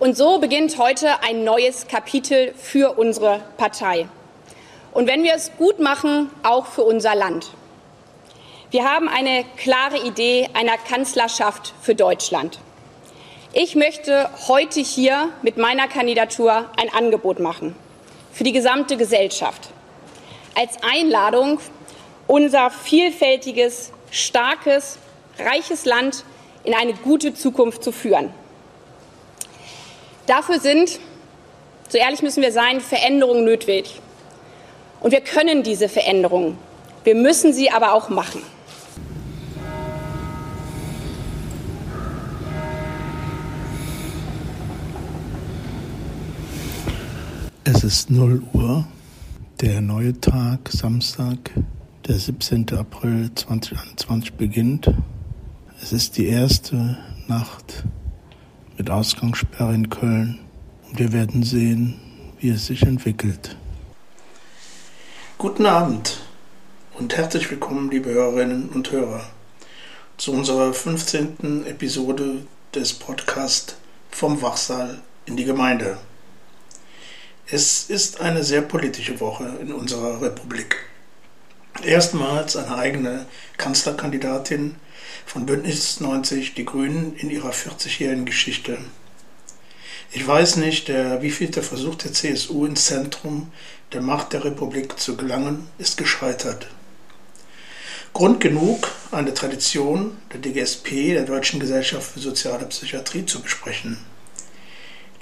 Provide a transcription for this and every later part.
Und so beginnt heute ein neues Kapitel für unsere Partei. Und wenn wir es gut machen, auch für unser Land. Wir haben eine klare Idee einer Kanzlerschaft für Deutschland. Ich möchte heute hier mit meiner Kandidatur ein Angebot machen für die gesamte Gesellschaft. Als Einladung, unser vielfältiges, starkes, reiches Land in eine gute Zukunft zu führen. Dafür sind, so ehrlich müssen wir sein, Veränderungen nötig. Und wir können diese Veränderungen. Wir müssen sie aber auch machen. Es ist 0 Uhr, der neue Tag, Samstag, der 17. April 2021 beginnt. Es ist die erste Nacht mit Ausgangssperre in Köln und wir werden sehen, wie es sich entwickelt. Guten Abend und herzlich willkommen, liebe Hörerinnen und Hörer, zu unserer 15. Episode des Podcasts Vom Wachsaal in die Gemeinde. Es ist eine sehr politische Woche in unserer Republik. Erstmals eine eigene Kanzlerkandidatin von Bündnis 90 Die Grünen in ihrer 40-jährigen Geschichte. Ich weiß nicht, der wievielte Versuch der CSU ins Zentrum der Macht der Republik zu gelangen, ist gescheitert. Grund genug, eine Tradition der DGSP, der Deutschen Gesellschaft für Soziale Psychiatrie, zu besprechen.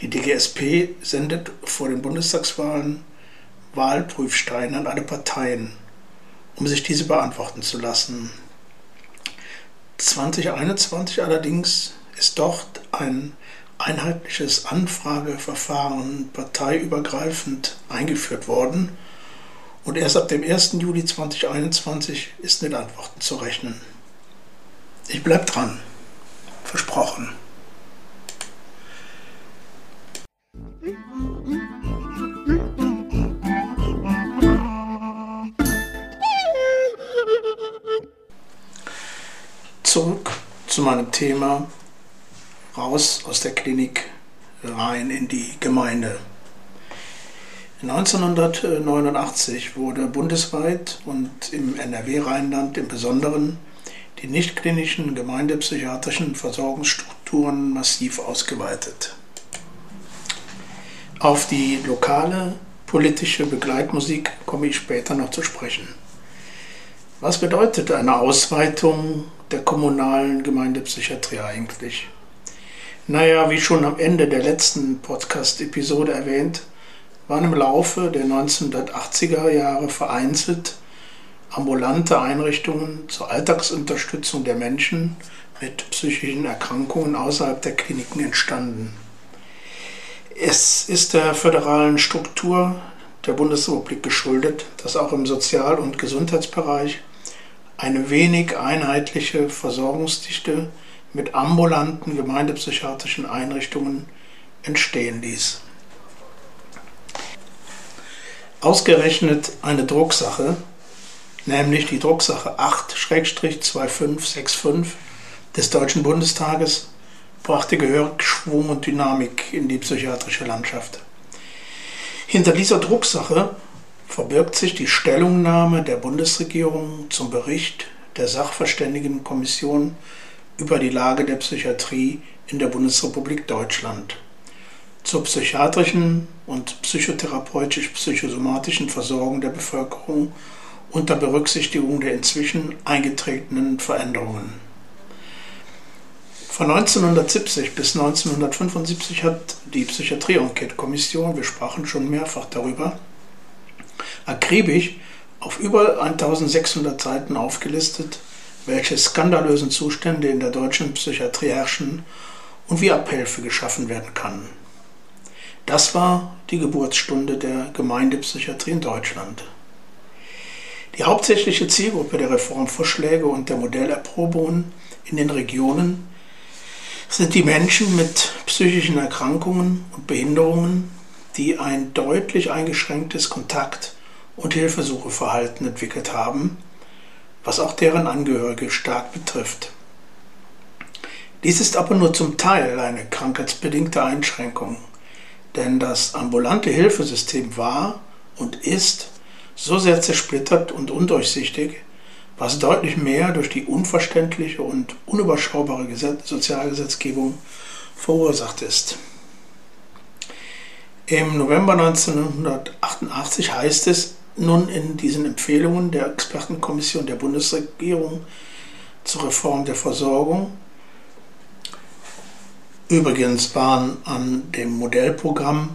Die DGSP sendet vor den Bundestagswahlen Wahlprüfsteine an alle Parteien, um sich diese beantworten zu lassen. 2021 allerdings ist dort ein einheitliches Anfrageverfahren parteiübergreifend eingeführt worden und erst ab dem 1. Juli 2021 ist mit Antworten zu rechnen. Ich bleibe dran. Versprochen. Zu meinem Thema, raus aus der Klinik, rein in die Gemeinde. 1989 wurde bundesweit und im NRW-Rheinland im Besonderen die nichtklinischen gemeindepsychiatrischen Versorgungsstrukturen massiv ausgeweitet. Auf die lokale politische Begleitmusik komme ich später noch zu sprechen. Was bedeutet eine Ausweitung der kommunalen Gemeindepsychiatrie eigentlich? Naja, wie schon am Ende der letzten Podcast-Episode erwähnt, waren im Laufe der 1980er Jahre vereinzelt ambulante Einrichtungen zur Alltagsunterstützung der Menschen mit psychischen Erkrankungen außerhalb der Kliniken entstanden. Es ist der föderalen Struktur der Bundesrepublik geschuldet, dass auch im Sozial- und Gesundheitsbereich eine wenig einheitliche Versorgungsdichte mit ambulanten gemeindepsychiatrischen Einrichtungen entstehen ließ. Ausgerechnet eine Drucksache, nämlich die Drucksache 8-2565 des Deutschen Bundestages brachte gehörig Schwung und Dynamik in die psychiatrische Landschaft. Hinter dieser Drucksache verbirgt sich die Stellungnahme der Bundesregierung zum Bericht der Sachverständigenkommission über die Lage der Psychiatrie in der Bundesrepublik Deutschland zur psychiatrischen und psychotherapeutisch-psychosomatischen Versorgung der Bevölkerung unter Berücksichtigung der inzwischen eingetretenen Veränderungen. Von 1970 bis 1975 hat die Psychiatrie-Enquete-Kommission, wir sprachen schon mehrfach darüber, akribisch auf über 1600 Seiten aufgelistet, welche skandalösen Zustände in der deutschen Psychiatrie herrschen und wie Abhilfe geschaffen werden kann. Das war die Geburtsstunde der Gemeindepsychiatrie in Deutschland. Die hauptsächliche Zielgruppe der Reformvorschläge und der Modellerprobungen in den Regionen sind die Menschen mit psychischen Erkrankungen und Behinderungen, die ein deutlich eingeschränktes Kontakt- und Hilfesucheverhalten entwickelt haben, was auch deren Angehörige stark betrifft. Dies ist aber nur zum Teil eine krankheitsbedingte Einschränkung, denn das ambulante Hilfesystem war und ist so sehr zersplittert und undurchsichtig, was deutlich mehr durch die unverständliche und unüberschaubare Gesetz Sozialgesetzgebung verursacht ist. Im November 1988 heißt es nun in diesen Empfehlungen der Expertenkommission der Bundesregierung zur Reform der Versorgung, übrigens waren an dem Modellprogramm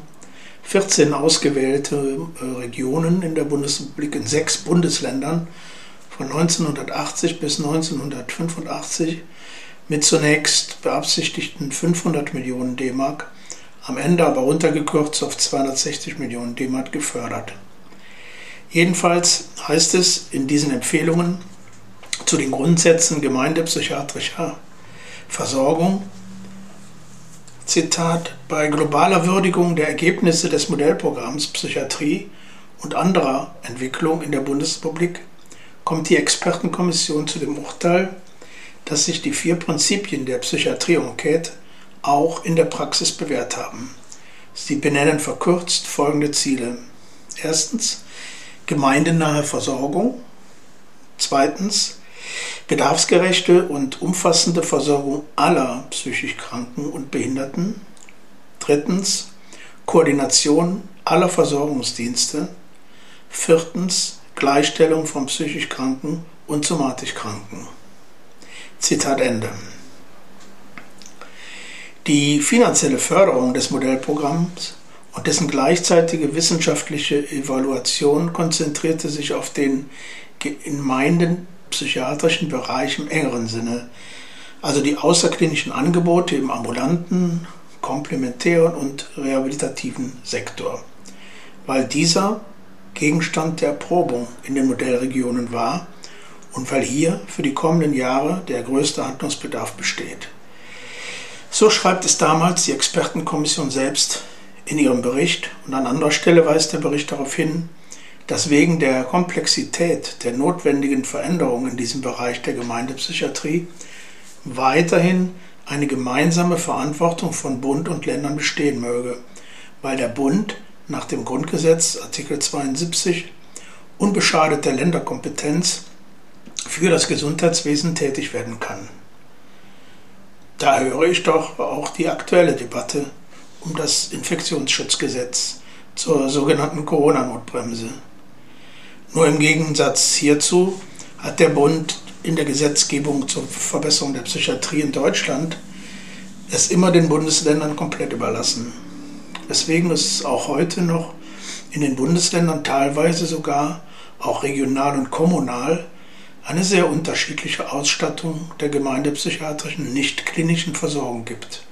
14 ausgewählte äh, Regionen in der Bundesrepublik in sechs Bundesländern von 1980 bis 1985 mit zunächst beabsichtigten 500 Millionen D-Mark, am Ende aber runtergekürzt auf 260 Millionen D-Mark gefördert. Jedenfalls heißt es in diesen Empfehlungen zu den Grundsätzen gemeindepsychiatrischer Versorgung, Zitat, bei globaler Würdigung der Ergebnisse des Modellprogramms Psychiatrie und anderer Entwicklung in der Bundesrepublik kommt die Expertenkommission zu dem Urteil, dass sich die vier Prinzipien der Psychiatrie-Enquete auch in der Praxis bewährt haben. Sie benennen verkürzt folgende Ziele. Erstens gemeindenahe Versorgung. Zweitens bedarfsgerechte und umfassende Versorgung aller psychisch Kranken und Behinderten. Drittens Koordination aller Versorgungsdienste. Viertens Gleichstellung von psychisch Kranken und somatisch Kranken. Zitat Ende. Die finanzielle Förderung des Modellprogramms und dessen gleichzeitige wissenschaftliche Evaluation konzentrierte sich auf den gemeinden psychiatrischen Bereich im engeren Sinne, also die außerklinischen Angebote im ambulanten, komplementären und rehabilitativen Sektor, weil dieser Gegenstand der Erprobung in den Modellregionen war und weil hier für die kommenden Jahre der größte Handlungsbedarf besteht. So schreibt es damals die Expertenkommission selbst in ihrem Bericht und an anderer Stelle weist der Bericht darauf hin, dass wegen der Komplexität der notwendigen Veränderungen in diesem Bereich der Gemeindepsychiatrie weiterhin eine gemeinsame Verantwortung von Bund und Ländern bestehen möge, weil der Bund nach dem Grundgesetz Artikel 72 unbeschadet der Länderkompetenz für das Gesundheitswesen tätig werden kann. Da höre ich doch auch die aktuelle Debatte um das Infektionsschutzgesetz zur sogenannten Corona-Notbremse. Nur im Gegensatz hierzu hat der Bund in der Gesetzgebung zur Verbesserung der Psychiatrie in Deutschland es immer den Bundesländern komplett überlassen. Deswegen ist auch heute noch in den Bundesländern teilweise sogar auch regional und kommunal eine sehr unterschiedliche Ausstattung der gemeindepsychiatrischen nicht-klinischen Versorgung gibt.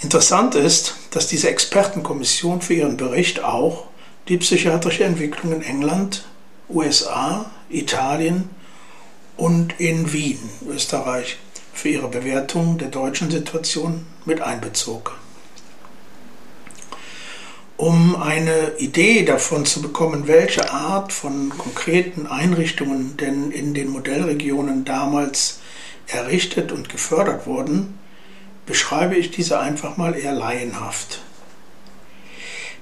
Interessant ist, dass diese Expertenkommission für ihren Bericht auch die psychiatrische Entwicklung in England, USA, Italien und in Wien, Österreich, für ihre Bewertung der deutschen Situation mit einbezog. Um eine Idee davon zu bekommen, welche Art von konkreten Einrichtungen denn in den Modellregionen damals errichtet und gefördert wurden, beschreibe ich diese einfach mal eher laienhaft.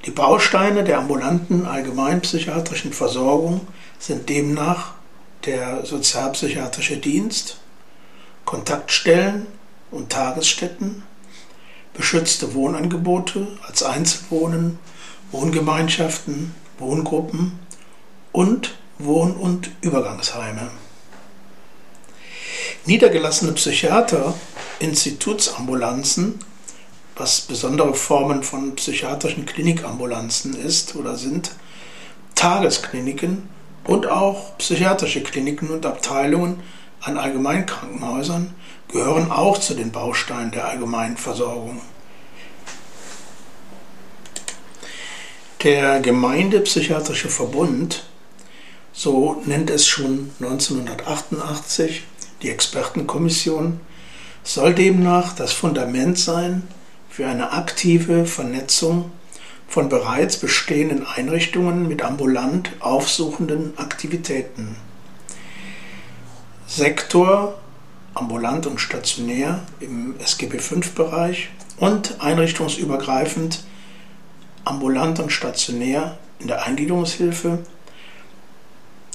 Die Bausteine der ambulanten allgemeinpsychiatrischen Versorgung sind demnach der sozialpsychiatrische Dienst, Kontaktstellen und Tagesstätten, beschützte Wohnangebote als Einzelwohnen, Wohngemeinschaften, Wohngruppen und Wohn- und Übergangsheime. Niedergelassene Psychiater, Institutsambulanzen, was besondere Formen von psychiatrischen Klinikambulanzen ist oder sind, Tageskliniken und auch psychiatrische Kliniken und Abteilungen an Allgemeinkrankenhäusern gehören auch zu den Bausteinen der Allgemeinversorgung. Der Gemeindepsychiatrische Verbund, so nennt es schon 1988 die Expertenkommission, soll demnach das Fundament sein für eine aktive Vernetzung von bereits bestehenden Einrichtungen mit ambulant aufsuchenden Aktivitäten. Sektor ambulant und stationär im SGB V-Bereich und einrichtungsübergreifend ambulant und stationär in der Eingliederungshilfe.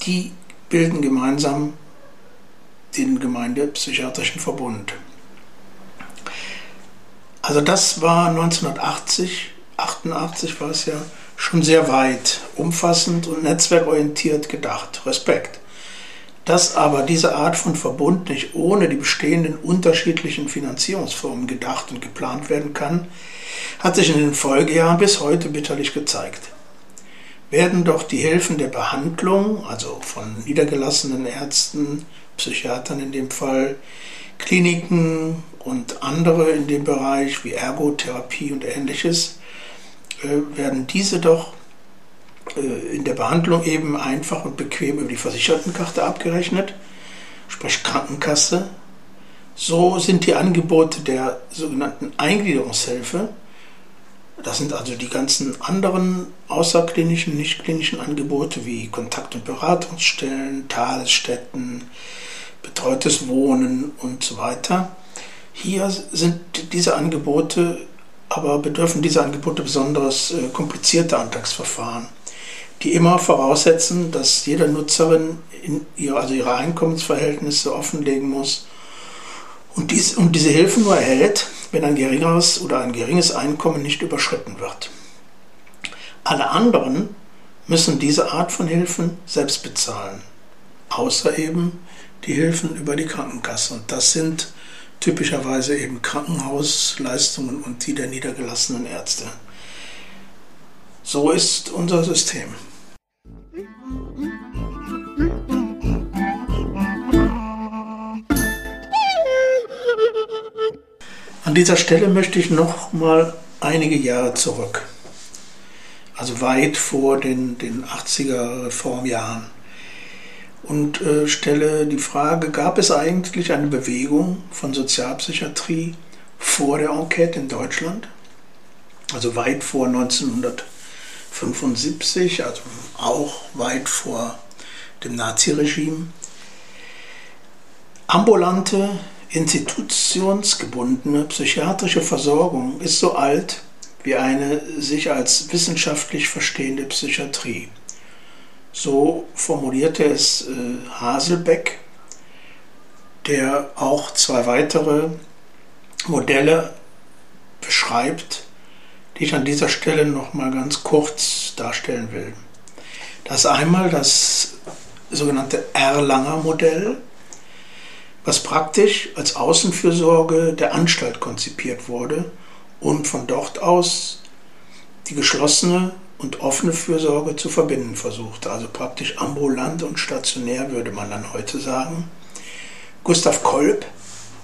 Die bilden gemeinsam den Gemeindepsychiatrischen Verbund. Also das war 1980, 88 war es ja schon sehr weit, umfassend und netzwerkorientiert gedacht. Respekt. Dass aber diese Art von Verbund nicht ohne die bestehenden unterschiedlichen Finanzierungsformen gedacht und geplant werden kann, hat sich in den Folgejahren bis heute bitterlich gezeigt. Werden doch die Hilfen der Behandlung, also von niedergelassenen Ärzten, Psychiatern in dem Fall, Kliniken und andere in dem Bereich wie Ergotherapie und ähnliches, äh, werden diese doch in der Behandlung eben einfach und bequem über die Versichertenkarte abgerechnet, sprich Krankenkasse. So sind die Angebote der sogenannten Eingliederungshilfe, das sind also die ganzen anderen außerklinischen, nicht klinischen Angebote wie Kontakt- und Beratungsstellen, Tagesstätten, betreutes Wohnen und so weiter. Hier sind diese Angebote, aber bedürfen diese Angebote besonders äh, komplizierter Antragsverfahren, die immer voraussetzen, dass jede Nutzerin in ihre, also ihre Einkommensverhältnisse offenlegen muss und, dies, und diese Hilfe nur erhält, wenn ein geringeres oder ein geringes Einkommen nicht überschritten wird. Alle anderen müssen diese Art von Hilfen selbst bezahlen, außer eben die Hilfen über die Krankenkasse. Und das sind typischerweise eben Krankenhausleistungen und die der niedergelassenen Ärzte. So ist unser System. An dieser Stelle möchte ich noch mal einige Jahre zurück, also weit vor den, den 80er Reformjahren und äh, stelle die Frage, gab es eigentlich eine Bewegung von Sozialpsychiatrie vor der Enquete in Deutschland? Also weit vor 1975, also auch weit vor dem Naziregime. Ambulante, institutionsgebundene psychiatrische Versorgung ist so alt wie eine sich als wissenschaftlich verstehende Psychiatrie. So formulierte es äh, Haselbeck, der auch zwei weitere Modelle beschreibt, die ich an dieser Stelle noch mal ganz kurz darstellen will. Das ist einmal das sogenannte Erlanger Modell, was praktisch als Außenfürsorge der Anstalt konzipiert wurde und von dort aus die geschlossene und offene Fürsorge zu verbinden versuchte. Also praktisch ambulant und stationär würde man dann heute sagen. Gustav Kolb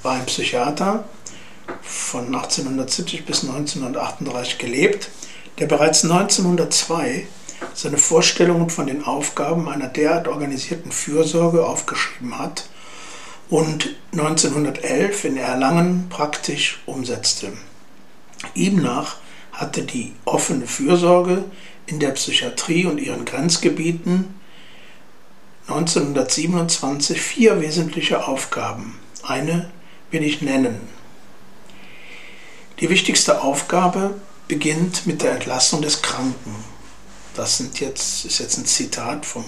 war ein Psychiater von 1870 bis 1938 gelebt, der bereits 1902 seine Vorstellungen von den Aufgaben einer derart organisierten Fürsorge aufgeschrieben hat und 1911 in Erlangen praktisch umsetzte. Ihm nach hatte die offene Fürsorge in der Psychiatrie und ihren Grenzgebieten 1927 vier wesentliche Aufgaben. Eine will ich nennen. Die wichtigste Aufgabe beginnt mit der Entlassung des Kranken. Das sind jetzt, ist jetzt ein Zitat von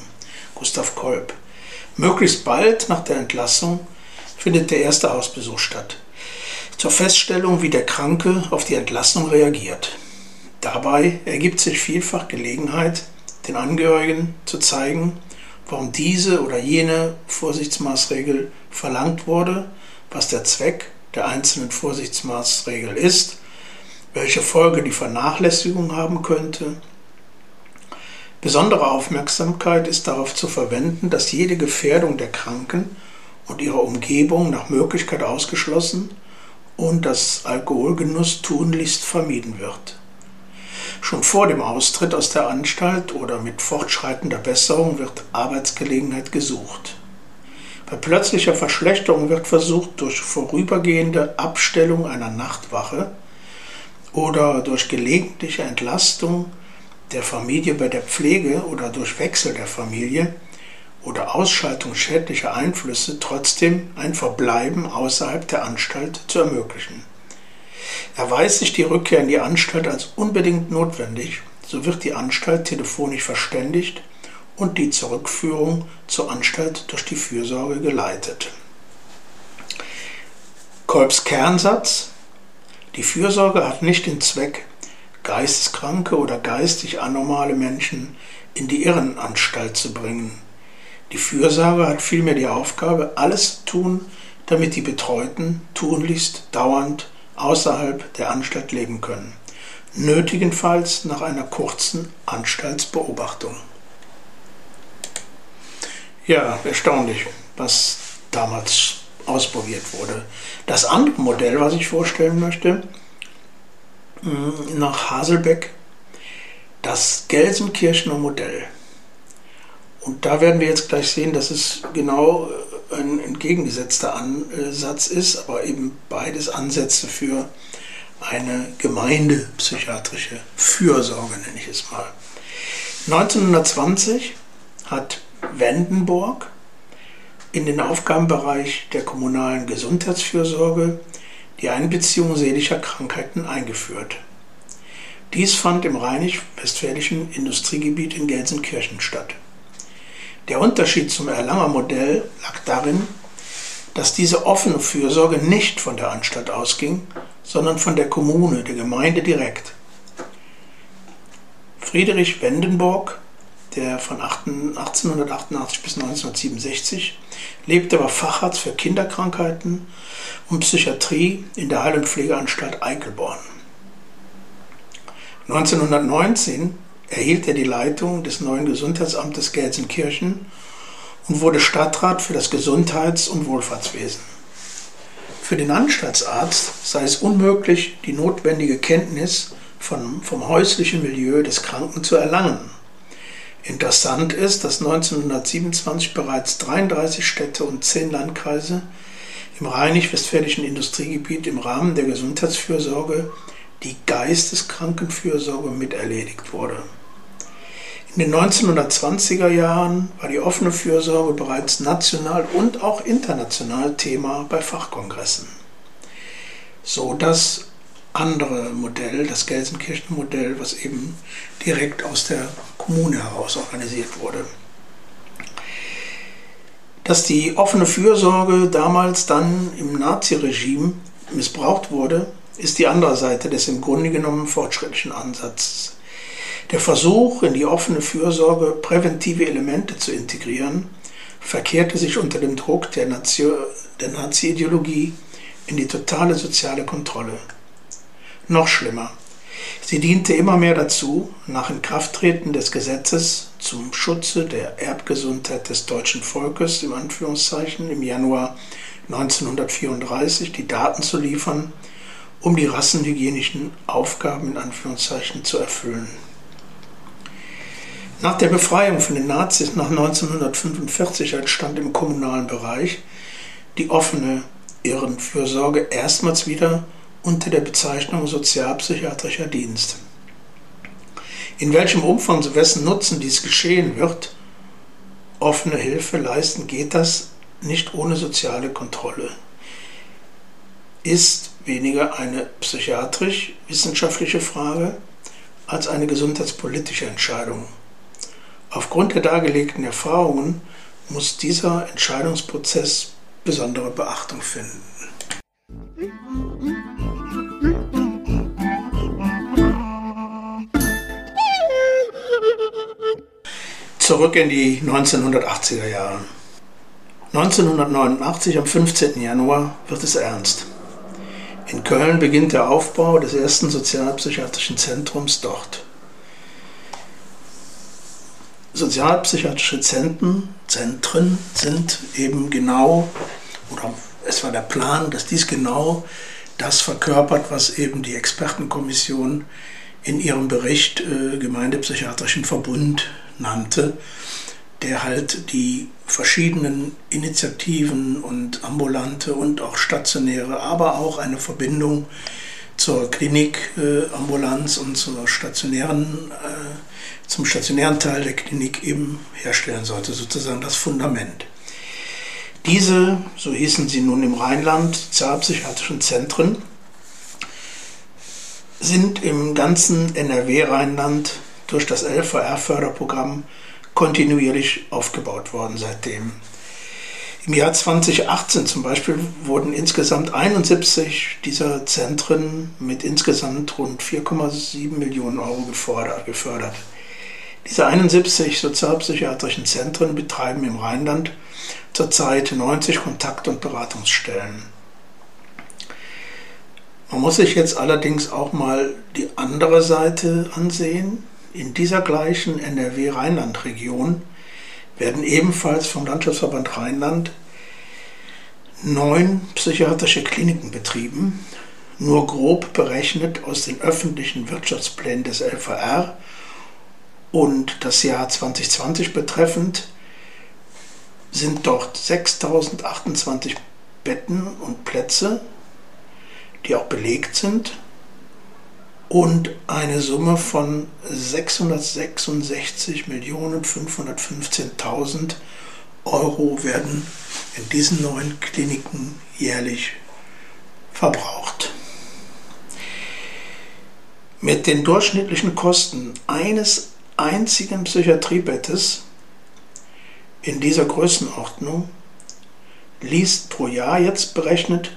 Gustav Kolb. Möglichst bald nach der Entlassung findet der erste Hausbesuch statt zur Feststellung, wie der Kranke auf die Entlassung reagiert. Dabei ergibt sich vielfach Gelegenheit, den Angehörigen zu zeigen, warum diese oder jene Vorsichtsmaßregel verlangt wurde, was der Zweck der einzelnen Vorsichtsmaßregel ist, welche Folge die Vernachlässigung haben könnte. Besondere Aufmerksamkeit ist darauf zu verwenden, dass jede Gefährdung der Kranken und ihrer Umgebung nach Möglichkeit ausgeschlossen und dass Alkoholgenuss tunlichst vermieden wird. Schon vor dem Austritt aus der Anstalt oder mit fortschreitender Besserung wird Arbeitsgelegenheit gesucht. Bei plötzlicher Verschlechterung wird versucht, durch vorübergehende Abstellung einer Nachtwache oder durch gelegentliche Entlastung der Familie bei der Pflege oder durch Wechsel der Familie oder Ausschaltung schädlicher Einflüsse trotzdem ein Verbleiben außerhalb der Anstalt zu ermöglichen. Erweist sich die Rückkehr in die Anstalt als unbedingt notwendig, so wird die Anstalt telefonisch verständigt und die Zurückführung zur Anstalt durch die Fürsorge geleitet. Kolbs Kernsatz Die Fürsorge hat nicht den Zweck, geisteskranke oder geistig anormale Menschen in die Irrenanstalt zu bringen. Die Fürsorge hat vielmehr die Aufgabe, alles zu tun, damit die Betreuten tunlichst dauernd außerhalb der Anstalt leben können, nötigenfalls nach einer kurzen Anstaltsbeobachtung. Ja, erstaunlich, was damals ausprobiert wurde. Das andere Modell, was ich vorstellen möchte, hm, nach Haselbeck, das Gelsenkirchener Modell. Und da werden wir jetzt gleich sehen, dass es genau äh, ein entgegengesetzter Ansatz ist, aber eben beides Ansätze für eine gemeindepsychiatrische Fürsorge, nenne ich es mal. 1920 hat Wendenburg in den Aufgabenbereich der kommunalen Gesundheitsfürsorge die Einbeziehung seelischer Krankheiten eingeführt. Dies fand im rheinisch-westfälischen Industriegebiet in Gelsenkirchen statt. Der Unterschied zum Erlanger Modell lag darin, dass diese offene Fürsorge nicht von der Anstalt ausging, sondern von der Kommune, der Gemeinde direkt. Friedrich Wendenburg, der von 1888 bis 1967 lebte, war Facharzt für Kinderkrankheiten und Psychiatrie in der Heil- und Pflegeanstalt Eichelborn. 1919 erhielt er die Leitung des neuen Gesundheitsamtes Gelsenkirchen und wurde Stadtrat für das Gesundheits- und Wohlfahrtswesen. Für den Anstaltsarzt sei es unmöglich, die notwendige Kenntnis von, vom häuslichen Milieu des Kranken zu erlangen. Interessant ist, dass 1927 bereits 33 Städte und 10 Landkreise im rheinisch-westfälischen Industriegebiet im Rahmen der Gesundheitsfürsorge die Geisteskrankenfürsorge miterledigt wurde. In den 1920er Jahren war die offene Fürsorge bereits national und auch international Thema bei Fachkongressen. So das andere Modell, das Gelsenkirchen-Modell, was eben direkt aus der Kommune heraus organisiert wurde. Dass die offene Fürsorge damals dann im Naziregime missbraucht wurde, ist die andere Seite des im Grunde genommen fortschrittlichen Ansatzes. Der Versuch, in die offene Fürsorge präventive Elemente zu integrieren, verkehrte sich unter dem Druck der, der Nazi-Ideologie in die totale soziale Kontrolle. Noch schlimmer, sie diente immer mehr dazu, nach Inkrafttreten des Gesetzes zum Schutze der Erbgesundheit des deutschen Volkes im Anführungszeichen im Januar 1934 die Daten zu liefern, um die rassenhygienischen Aufgaben in Anführungszeichen zu erfüllen. Nach der Befreiung von den Nazis nach 1945 entstand im kommunalen Bereich die offene Irrenfürsorge erstmals wieder unter der Bezeichnung sozialpsychiatrischer Dienst. In welchem Umfang zu wessen Nutzen dies geschehen wird, offene Hilfe leisten geht das nicht ohne soziale Kontrolle. Ist weniger eine psychiatrisch-wissenschaftliche Frage als eine gesundheitspolitische Entscheidung. Aufgrund der dargelegten Erfahrungen muss dieser Entscheidungsprozess besondere Beachtung finden. Zurück in die 1980er Jahre. 1989 am 15. Januar wird es ernst. In Köln beginnt der Aufbau des ersten sozialpsychiatrischen Zentrums dort. Sozialpsychiatrische Zentren, Zentren sind eben genau, oder es war der Plan, dass dies genau das verkörpert, was eben die Expertenkommission in ihrem Bericht äh, Gemeindepsychiatrischen Verbund nannte der halt die verschiedenen Initiativen und ambulante und auch stationäre, aber auch eine Verbindung zur Klinik-Ambulanz und zur stationären, äh, zum stationären Teil der Klinik eben herstellen sollte, sozusagen das Fundament. Diese, so hießen sie nun im Rheinland, sozialpsychiatrischen Zentren, sind im ganzen NRW-Rheinland durch das LVR-Förderprogramm kontinuierlich aufgebaut worden seitdem. Im Jahr 2018 zum Beispiel wurden insgesamt 71 dieser Zentren mit insgesamt rund 4,7 Millionen Euro gefördert. Diese 71 sozialpsychiatrischen Zentren betreiben im Rheinland zurzeit 90 Kontakt- und Beratungsstellen. Man muss sich jetzt allerdings auch mal die andere Seite ansehen. In dieser gleichen NRW-Rheinland-Region werden ebenfalls vom Landschaftsverband Rheinland neun psychiatrische Kliniken betrieben, nur grob berechnet aus den öffentlichen Wirtschaftsplänen des LVR und das Jahr 2020 betreffend sind dort 6028 Betten und Plätze, die auch belegt sind und eine Summe von 666.515.000 Euro werden in diesen neuen Kliniken jährlich verbraucht. Mit den durchschnittlichen Kosten eines einzigen Psychiatriebettes in dieser Größenordnung liest pro Jahr jetzt berechnet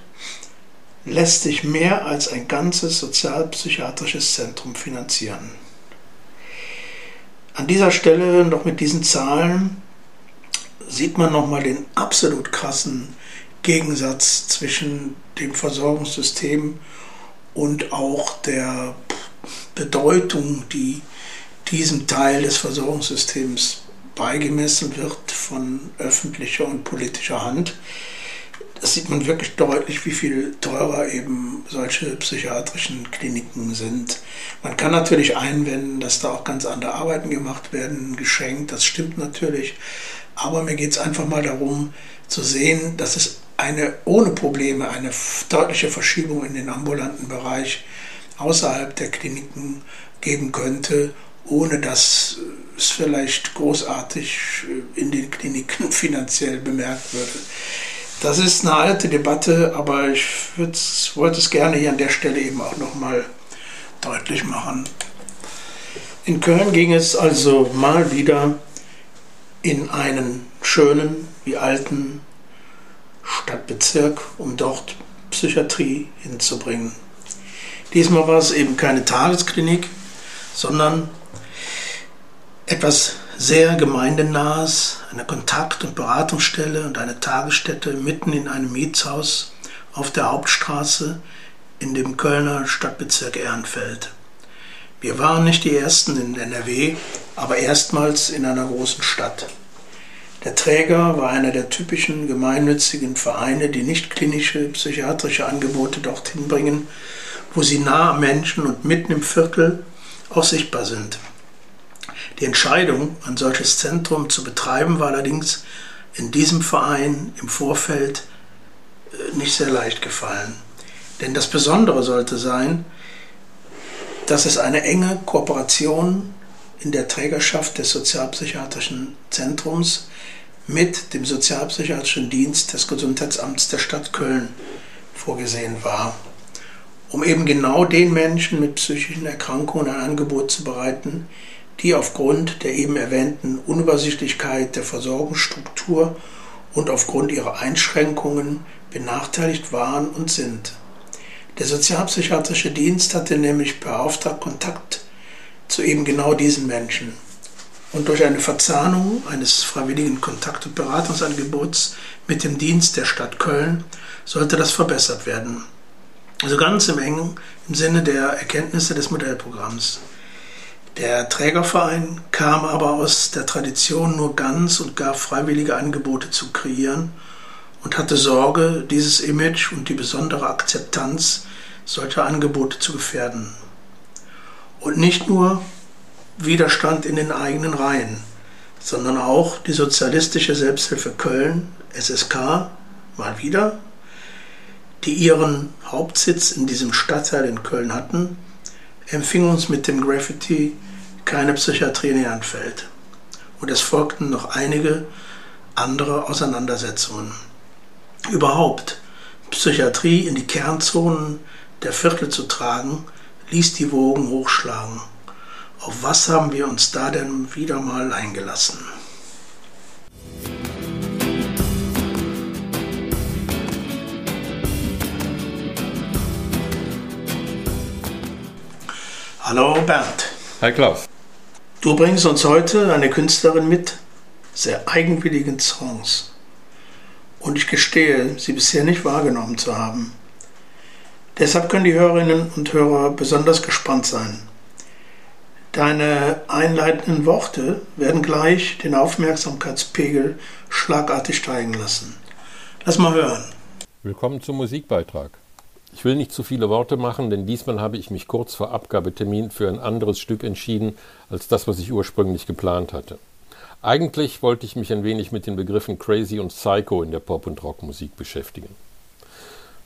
lässt sich mehr als ein ganzes sozialpsychiatrisches Zentrum finanzieren. An dieser Stelle noch mit diesen Zahlen sieht man nochmal den absolut krassen Gegensatz zwischen dem Versorgungssystem und auch der Bedeutung, die diesem Teil des Versorgungssystems beigemessen wird von öffentlicher und politischer Hand das sieht man wirklich deutlich, wie viel teurer eben solche psychiatrischen Kliniken sind. Man kann natürlich einwenden, dass da auch ganz andere Arbeiten gemacht werden, geschenkt, das stimmt natürlich. Aber mir geht es einfach mal darum zu sehen, dass es eine ohne Probleme eine deutliche Verschiebung in den ambulanten Bereich außerhalb der Kliniken geben könnte, ohne dass es vielleicht großartig in den Kliniken finanziell bemerkt würde. Das ist eine alte Debatte, aber ich wollte es gerne hier an der Stelle eben auch nochmal deutlich machen. In Köln ging es also mal wieder in einen schönen wie alten Stadtbezirk, um dort Psychiatrie hinzubringen. Diesmal war es eben keine Tagesklinik, sondern etwas sehr gemeindenahes, eine Kontakt- und Beratungsstelle und eine Tagesstätte mitten in einem Mietshaus auf der Hauptstraße in dem Kölner Stadtbezirk Ehrenfeld. Wir waren nicht die Ersten in NRW, aber erstmals in einer großen Stadt. Der Träger war einer der typischen gemeinnützigen Vereine, die nicht klinische psychiatrische Angebote dorthin bringen, wo sie nah am Menschen und mitten im Viertel auch sichtbar sind. Die Entscheidung, ein solches Zentrum zu betreiben, war allerdings in diesem Verein im Vorfeld äh, nicht sehr leicht gefallen. Denn das Besondere sollte sein, dass es eine enge Kooperation in der Trägerschaft des Sozialpsychiatrischen Zentrums mit dem Sozialpsychiatrischen Dienst des Gesundheitsamts der Stadt Köln vorgesehen war, um eben genau den Menschen mit psychischen Erkrankungen ein Angebot zu bereiten, die aufgrund der eben erwähnten Unübersichtlichkeit der Versorgungsstruktur und aufgrund ihrer Einschränkungen benachteiligt waren und sind. Der sozialpsychiatrische Dienst hatte nämlich per Auftrag Kontakt zu eben genau diesen Menschen. Und durch eine Verzahnung eines freiwilligen Kontakt- und Beratungsangebots mit dem Dienst der Stadt Köln sollte das verbessert werden. Also ganz im engen im Sinne der Erkenntnisse des Modellprogramms. Der Trägerverein kam aber aus der Tradition, nur ganz und gar freiwillige Angebote zu kreieren und hatte Sorge, dieses Image und die besondere Akzeptanz solcher Angebote zu gefährden. Und nicht nur Widerstand in den eigenen Reihen, sondern auch die Sozialistische Selbsthilfe Köln, SSK, mal wieder, die ihren Hauptsitz in diesem Stadtteil in Köln hatten, empfing uns mit dem Graffiti keine Psychiatrie in Ehrenfeld. Und es folgten noch einige andere Auseinandersetzungen. Überhaupt, Psychiatrie in die Kernzonen der Viertel zu tragen, ließ die Wogen hochschlagen. Auf was haben wir uns da denn wieder mal eingelassen? Hallo Bernd. Hi Klaus. Du bringst uns heute eine Künstlerin mit sehr eigenwilligen Songs. Und ich gestehe, sie bisher nicht wahrgenommen zu haben. Deshalb können die Hörerinnen und Hörer besonders gespannt sein. Deine einleitenden Worte werden gleich den Aufmerksamkeitspegel schlagartig steigen lassen. Lass mal hören. Willkommen zum Musikbeitrag. Ich will nicht zu viele Worte machen, denn diesmal habe ich mich kurz vor Abgabetermin für ein anderes Stück entschieden als das, was ich ursprünglich geplant hatte. Eigentlich wollte ich mich ein wenig mit den Begriffen Crazy und Psycho in der Pop- und Rockmusik beschäftigen.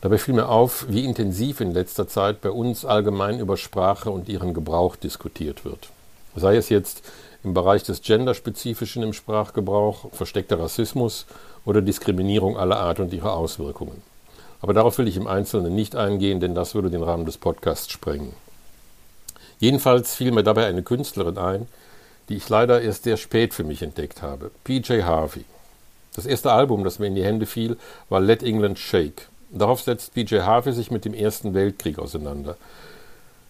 Dabei fiel mir auf, wie intensiv in letzter Zeit bei uns allgemein über Sprache und ihren Gebrauch diskutiert wird. Sei es jetzt im Bereich des Genderspezifischen im Sprachgebrauch, versteckter Rassismus oder Diskriminierung aller Art und ihre Auswirkungen. Aber darauf will ich im Einzelnen nicht eingehen, denn das würde den Rahmen des Podcasts sprengen. Jedenfalls fiel mir dabei eine Künstlerin ein, die ich leider erst sehr spät für mich entdeckt habe, PJ Harvey. Das erste Album, das mir in die Hände fiel, war Let England Shake. Darauf setzt PJ Harvey sich mit dem Ersten Weltkrieg auseinander.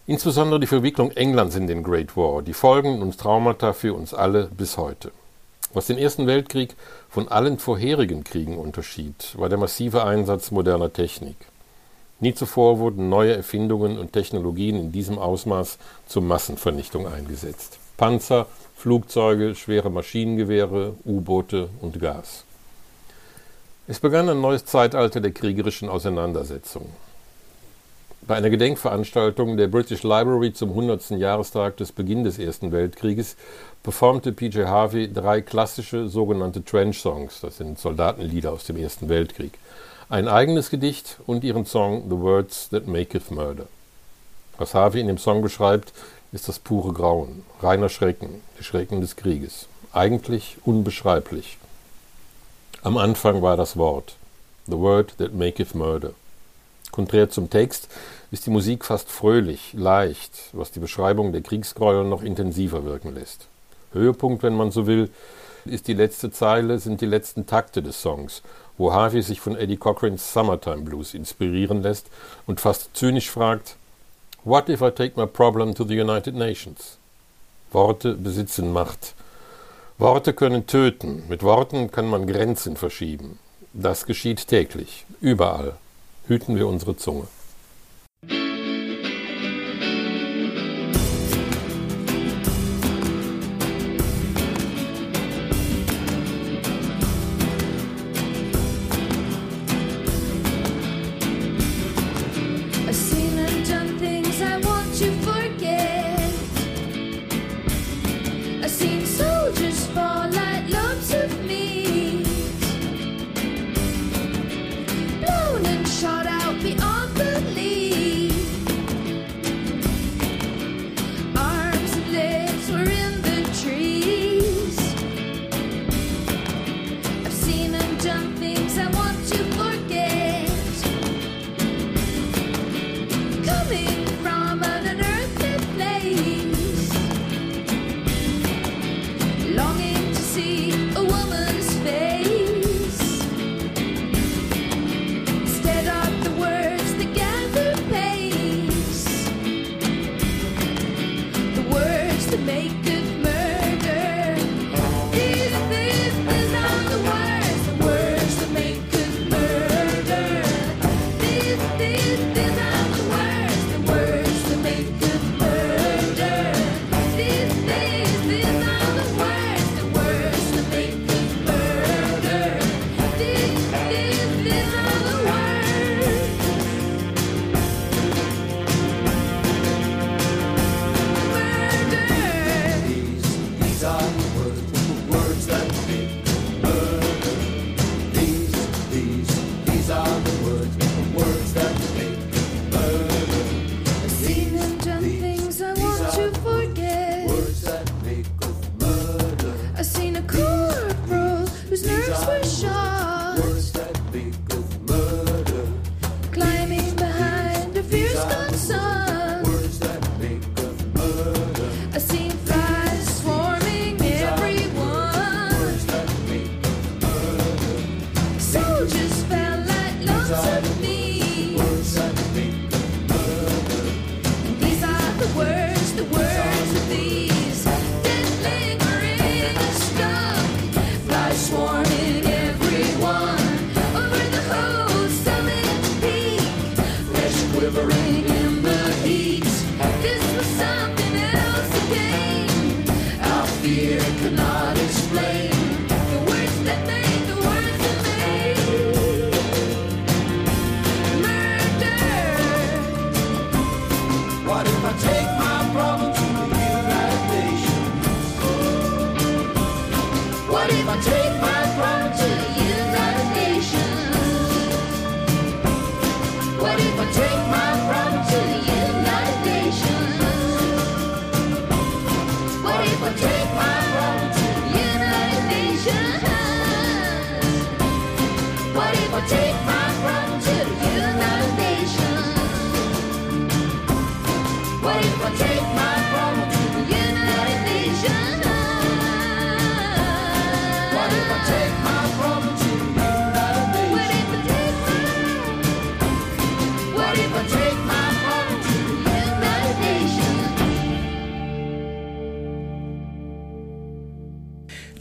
Insbesondere die Verwicklung Englands in den Great War, die Folgen und Traumata für uns alle bis heute. Was den Ersten Weltkrieg von allen vorherigen Kriegen unterschied, war der massive Einsatz moderner Technik. Nie zuvor wurden neue Erfindungen und Technologien in diesem Ausmaß zur Massenvernichtung eingesetzt. Panzer, Flugzeuge, schwere Maschinengewehre, U-Boote und Gas. Es begann ein neues Zeitalter der kriegerischen Auseinandersetzung. Bei einer Gedenkveranstaltung der British Library zum 100. Jahrestag des Beginns des Ersten Weltkrieges performte PJ Harvey drei klassische sogenannte Trench-Songs, das sind Soldatenlieder aus dem Ersten Weltkrieg, ein eigenes Gedicht und ihren Song The Words That Maketh Murder. Was Harvey in dem Song beschreibt, ist das pure Grauen, reiner Schrecken, die Schrecken des Krieges. Eigentlich unbeschreiblich. Am Anfang war das Wort. The word that maketh murder. Konträr zum Text ist die Musik fast fröhlich, leicht, was die Beschreibung der Kriegsgräuel noch intensiver wirken lässt. Höhepunkt, wenn man so will, ist die letzte Zeile, sind die letzten Takte des Songs, wo Harvey sich von Eddie Cochrans Summertime Blues inspirieren lässt und fast zynisch fragt, What if I take my problem to the United Nations? Worte besitzen Macht. Worte können töten, mit Worten kann man Grenzen verschieben. Das geschieht täglich, überall. Hüten wir unsere Zunge. I've seen soldiers fall.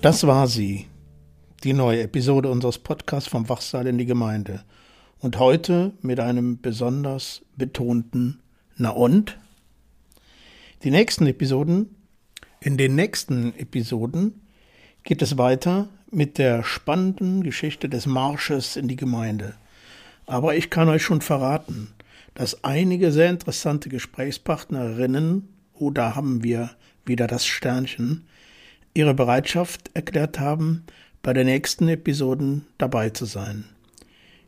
Das war sie, die neue Episode unseres Podcasts vom Wachsaal in die Gemeinde. Und heute mit einem besonders betonten Na und? Die nächsten Episoden, in den nächsten Episoden geht es weiter mit der spannenden Geschichte des Marsches in die Gemeinde. Aber ich kann euch schon verraten, dass einige sehr interessante Gesprächspartnerinnen, oh, da haben wir wieder das Sternchen, ihre Bereitschaft erklärt haben, bei den nächsten Episoden dabei zu sein.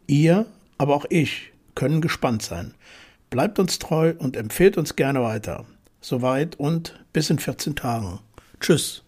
Ihr, aber auch ich, können gespannt sein. Bleibt uns treu und empfehlt uns gerne weiter. Soweit und bis in 14 Tagen. Tschüss.